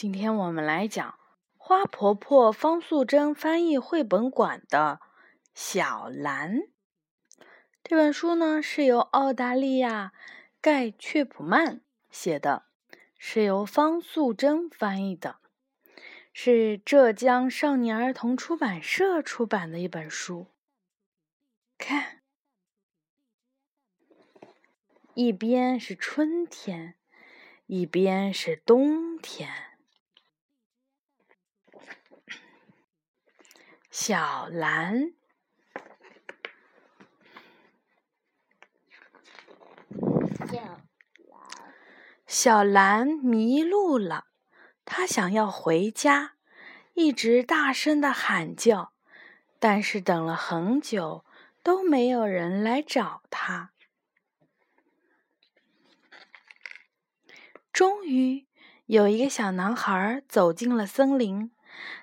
今天我们来讲花婆婆方素珍翻译绘本馆的《小蓝》这本书呢，是由澳大利亚盖雀普曼写的，是由方素珍翻译的，是浙江少年儿童出版社出版的一本书。看，一边是春天，一边是冬天。小蓝，小蓝，小蓝迷路了，她想要回家，一直大声的喊叫，但是等了很久都没有人来找它。终于，有一个小男孩走进了森林。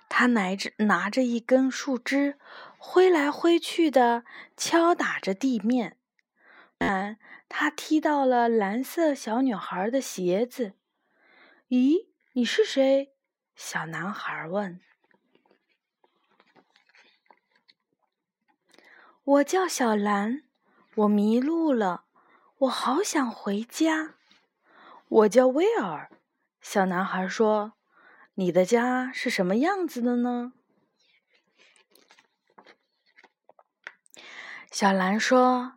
他拿着拿着一根树枝，挥来挥去的敲打着地面。他踢到了蓝色小女孩的鞋子。“咦，你是谁？”小男孩问。“我叫小蓝，我迷路了，我好想回家。”“我叫威尔。”小男孩说。你的家是什么样子的呢？小蓝说：“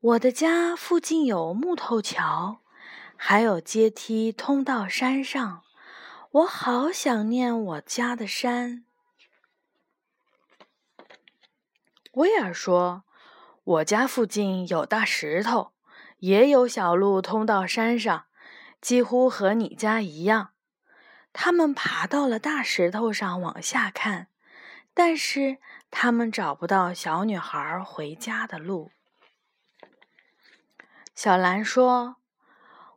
我的家附近有木头桥，还有阶梯通到山上。我好想念我家的山。”威尔说：“我家附近有大石头，也有小路通到山上，几乎和你家一样。”他们爬到了大石头上，往下看，但是他们找不到小女孩回家的路。小兰说：“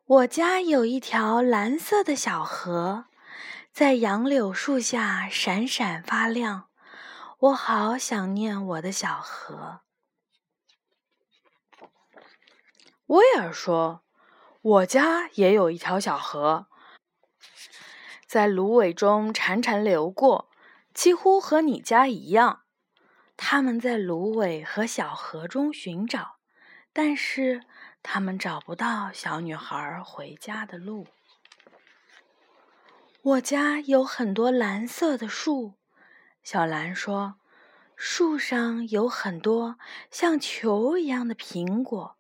我家有一条蓝色的小河，在杨柳树下闪闪发亮。我好想念我的小河。”威尔说：“我家也有一条小河。”在芦苇中潺潺流过，几乎和你家一样。他们在芦苇和小河中寻找，但是他们找不到小女孩回家的路。我家有很多蓝色的树，小蓝说：“树上有很多像球一样的苹果，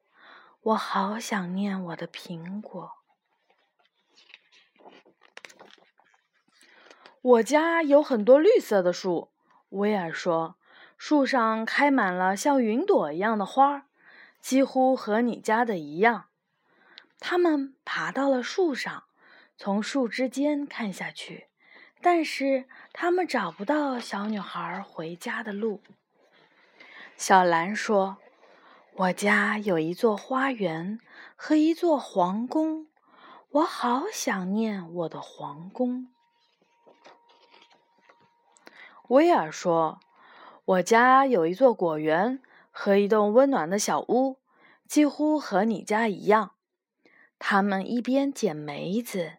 我好想念我的苹果。”我家有很多绿色的树，威尔说，树上开满了像云朵一样的花，几乎和你家的一样。他们爬到了树上，从树枝间看下去，但是他们找不到小女孩回家的路。小蓝说：“我家有一座花园和一座皇宫，我好想念我的皇宫。”威尔说：“我家有一座果园和一栋温暖的小屋，几乎和你家一样。他们一边捡梅子，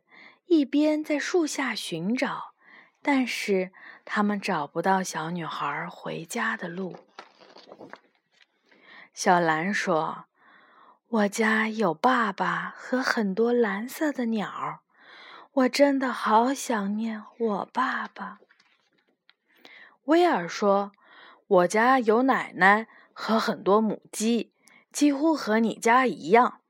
一边在树下寻找，但是他们找不到小女孩回家的路。”小蓝说：“我家有爸爸和很多蓝色的鸟，我真的好想念我爸爸。”威尔说：“我家有奶奶和很多母鸡，几乎和你家一样。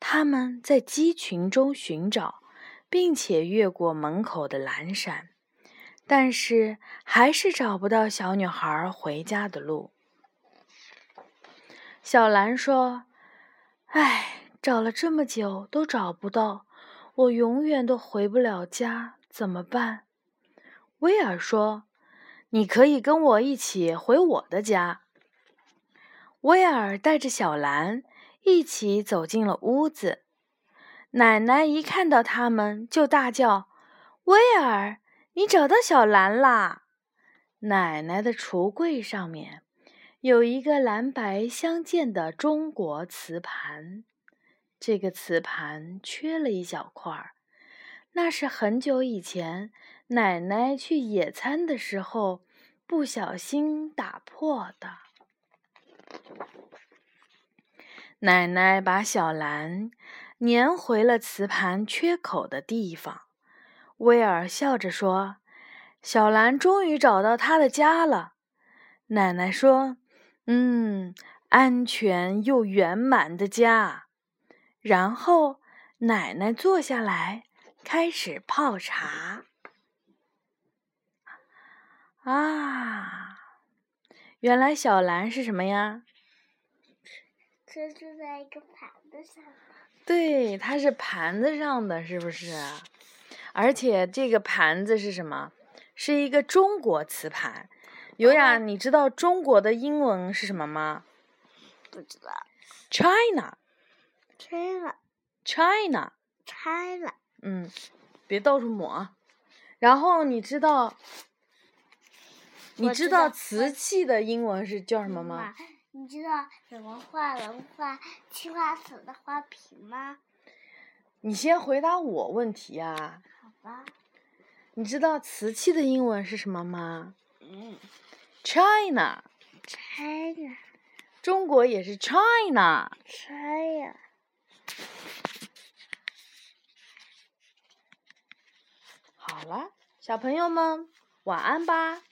他们在鸡群中寻找，并且越过门口的栏杆，但是还是找不到小女孩回家的路。”小兰说：“唉，找了这么久都找不到，我永远都回不了家，怎么办？”威尔说。你可以跟我一起回我的家。威尔带着小兰一起走进了屋子。奶奶一看到他们，就大叫：“威尔，你找到小兰啦！”奶奶的橱柜上面有一个蓝白相间的中国瓷盘，这个瓷盘缺了一小块儿。那是很久以前奶奶去野餐的时候不小心打破的。奶奶把小蓝粘回了瓷盘缺口的地方。威尔笑着说：“小蓝终于找到它的家了。”奶奶说：“嗯，安全又圆满的家。”然后奶奶坐下来。开始泡茶啊！原来小蓝是什么呀？这就在一个盘子上。对，它是盘子上的，是不是？而且这个盘子是什么？是一个中国瓷盘。尤雅，你知道中国的英文是什么吗？不知道。China。China。China。China。嗯，别到处抹。然后你知道，你知道瓷器的英文是叫什么吗？你知道怎么画能画青花瓷的花瓶吗？你先回答我问题啊。好吧。你知道瓷器的英文是什么吗？嗯。China。China。中国也是 China。China。好了，小朋友们，晚安吧。